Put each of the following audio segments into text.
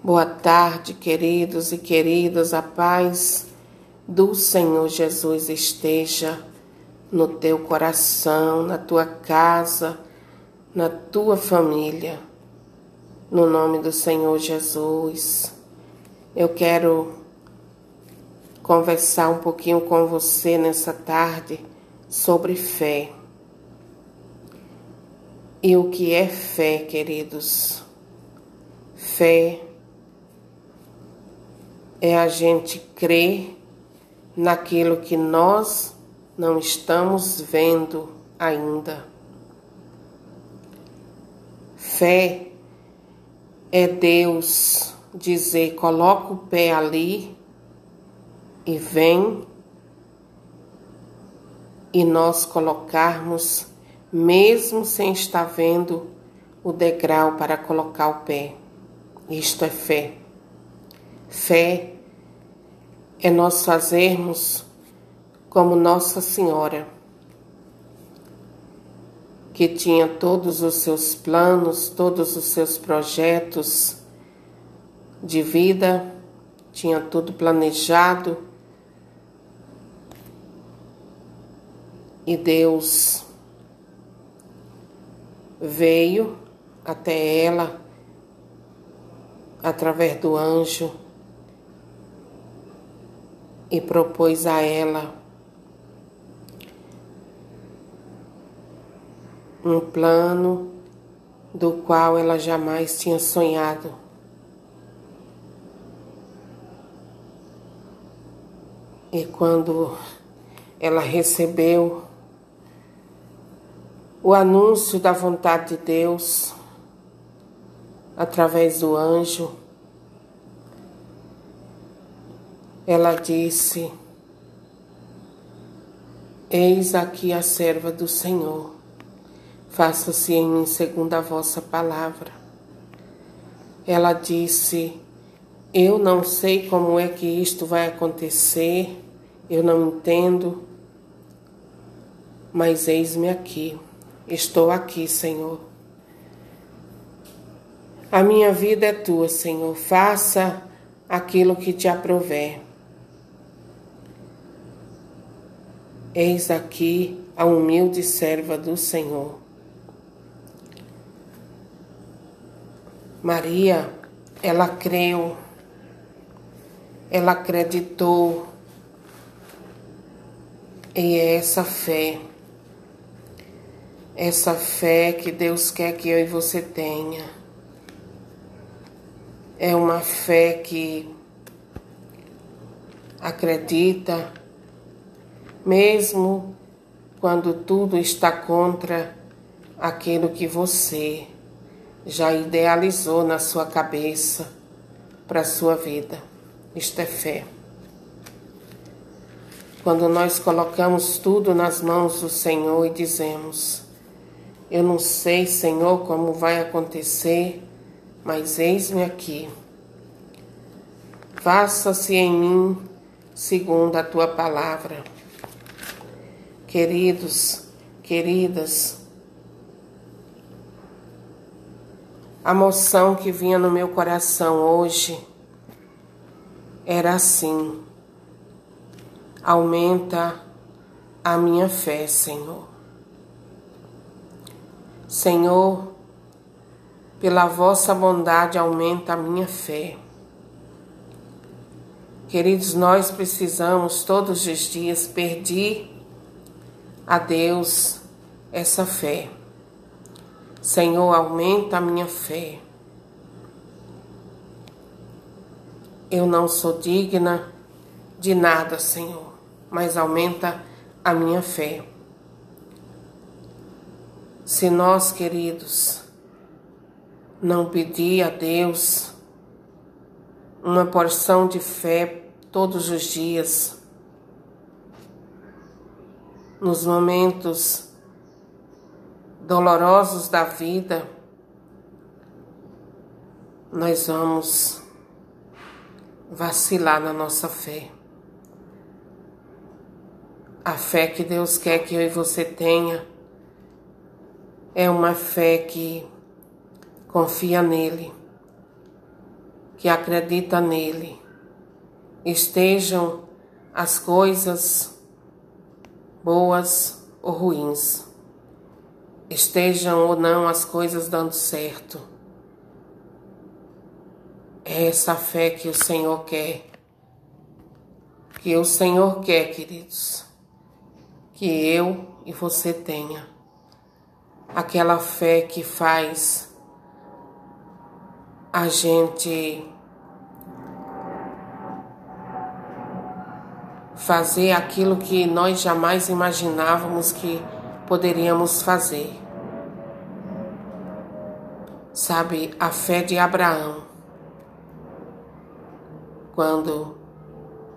Boa tarde, queridos e queridas. A paz do Senhor Jesus esteja no teu coração, na tua casa, na tua família. No nome do Senhor Jesus. Eu quero conversar um pouquinho com você nessa tarde sobre fé. E o que é fé, queridos? Fé é a gente crer naquilo que nós não estamos vendo ainda. Fé é Deus dizer: coloca o pé ali e vem, e nós colocarmos, mesmo sem estar vendo o degrau para colocar o pé. Isto é fé. Fé é nós fazermos como Nossa Senhora, que tinha todos os seus planos, todos os seus projetos de vida, tinha tudo planejado. E Deus veio até ela através do anjo e propôs a ela um plano do qual ela jamais tinha sonhado. E quando ela recebeu o anúncio da vontade de Deus através do anjo, Ela disse: Eis aqui a serva do Senhor, faça-se em mim segundo a vossa palavra. Ela disse: Eu não sei como é que isto vai acontecer, eu não entendo, mas eis-me aqui, estou aqui, Senhor. A minha vida é tua, Senhor, faça aquilo que te aprover. Eis aqui a humilde serva do Senhor. Maria, ela creu, ela acreditou, e é essa fé, essa fé que Deus quer que eu e você tenha. É uma fé que acredita mesmo quando tudo está contra aquilo que você já idealizou na sua cabeça para a sua vida. Isto é fé. Quando nós colocamos tudo nas mãos do Senhor e dizemos: Eu não sei, Senhor, como vai acontecer, mas eis-me aqui. Faça-se em mim segundo a tua palavra queridos, queridas, a moção que vinha no meu coração hoje era assim: aumenta a minha fé, Senhor. Senhor, pela vossa bondade aumenta a minha fé. Queridos, nós precisamos todos os dias pedir a Deus essa fé. Senhor, aumenta a minha fé. Eu não sou digna de nada, Senhor, mas aumenta a minha fé. Se nós, queridos, não pedir a Deus uma porção de fé todos os dias, nos momentos dolorosos da vida, nós vamos vacilar na nossa fé. A fé que Deus quer que eu e você tenha é uma fé que confia nele, que acredita nele. Estejam as coisas boas ou ruins, estejam ou não as coisas dando certo. É essa fé que o Senhor quer. Que o Senhor quer, queridos. Que eu e você tenha. Aquela fé que faz a gente fazer aquilo que nós jamais imaginávamos que poderíamos fazer. Sabe, a fé de Abraão. Quando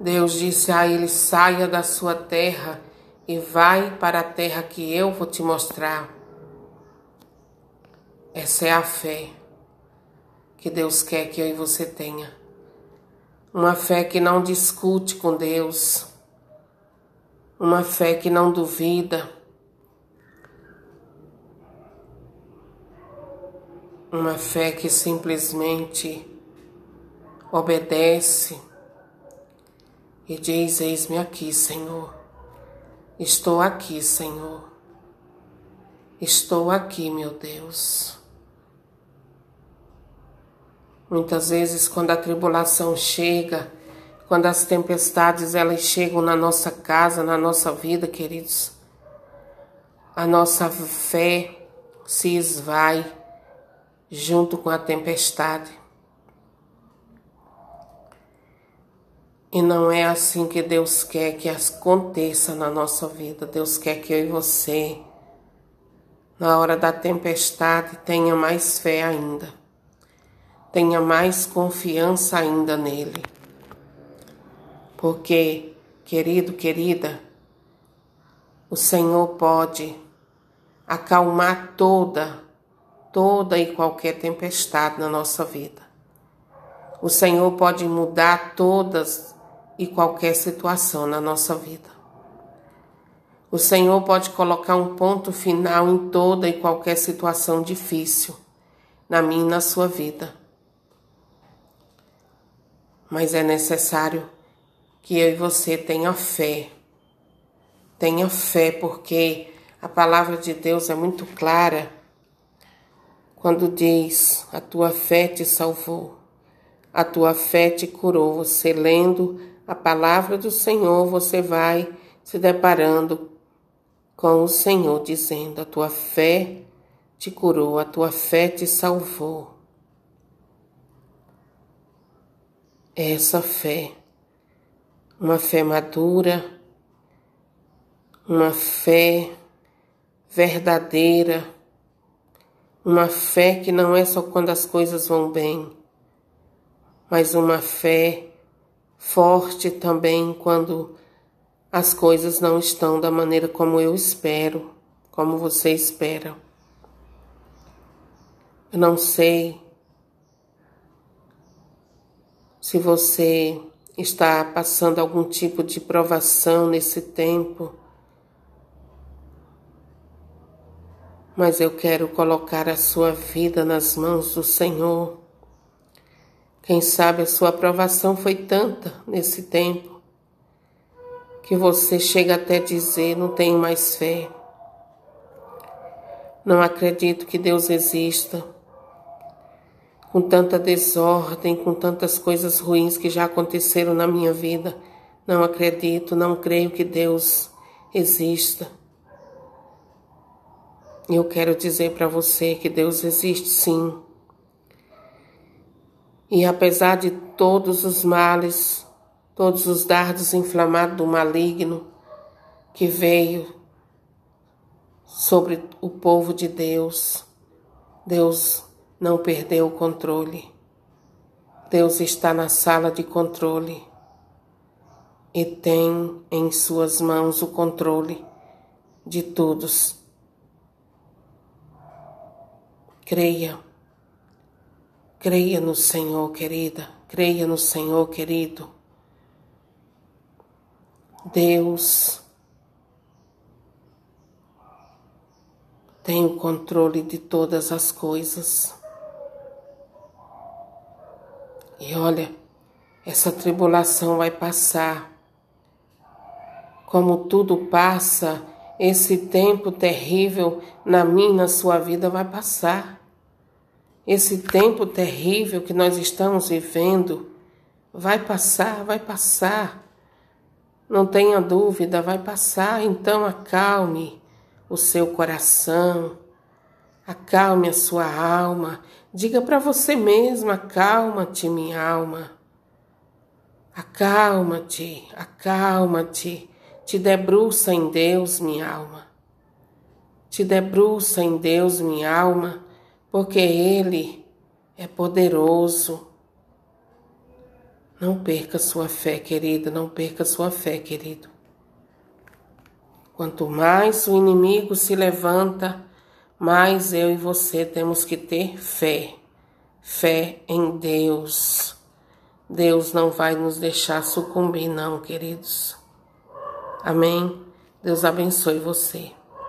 Deus disse a ele: saia da sua terra e vai para a terra que eu vou te mostrar. Essa é a fé que Deus quer que eu e você tenha. Uma fé que não discute com Deus, uma fé que não duvida, uma fé que simplesmente obedece e diz: Eis-me aqui, Senhor. Estou aqui, Senhor. Estou aqui, meu Deus. Muitas vezes, quando a tribulação chega, quando as tempestades elas chegam na nossa casa, na nossa vida, queridos, a nossa fé se esvai junto com a tempestade. E não é assim que Deus quer que aconteça na nossa vida. Deus quer que eu e você, na hora da tempestade, tenha mais fé ainda. Tenha mais confiança ainda nele. Porque, querido, querida, o Senhor pode acalmar toda, toda e qualquer tempestade na nossa vida. O Senhor pode mudar todas e qualquer situação na nossa vida. O Senhor pode colocar um ponto final em toda e qualquer situação difícil na minha e na sua vida. Mas é necessário que eu e você tenha fé. Tenha fé, porque a palavra de Deus é muito clara quando diz: A tua fé te salvou, a tua fé te curou. Você lendo a palavra do Senhor, você vai se deparando com o Senhor dizendo: A tua fé te curou, a tua fé te salvou. Essa fé uma fé madura, uma fé verdadeira, uma fé que não é só quando as coisas vão bem, mas uma fé forte também quando as coisas não estão da maneira como eu espero, como você espera. Eu não sei se você está passando algum tipo de provação nesse tempo, mas eu quero colocar a sua vida nas mãos do Senhor. Quem sabe a sua provação foi tanta nesse tempo que você chega até dizer: não tenho mais fé. Não acredito que Deus exista com tanta desordem, com tantas coisas ruins que já aconteceram na minha vida. Não acredito, não creio que Deus exista. Eu quero dizer para você que Deus existe sim. E apesar de todos os males, todos os dardos inflamados do maligno que veio sobre o povo de Deus, Deus não perdeu o controle. Deus está na sala de controle e tem em suas mãos o controle de todos. Creia, creia no Senhor, querida, creia no Senhor, querido. Deus tem o controle de todas as coisas. E olha, essa tribulação vai passar. Como tudo passa, esse tempo terrível na minha e na sua vida vai passar. Esse tempo terrível que nós estamos vivendo vai passar, vai passar. Não tenha dúvida, vai passar. Então acalme o seu coração, acalme a sua alma. Diga para você mesma: acalma-te, minha alma. Acalma-te, acalma-te. Te debruça em Deus, minha alma. Te debruça em Deus, minha alma, porque Ele é poderoso. Não perca sua fé, querida, não perca sua fé, querido. Quanto mais o inimigo se levanta, mais eu e você temos que ter fé. Fé em Deus. Deus não vai nos deixar sucumbir, não, queridos. Amém? Deus abençoe você.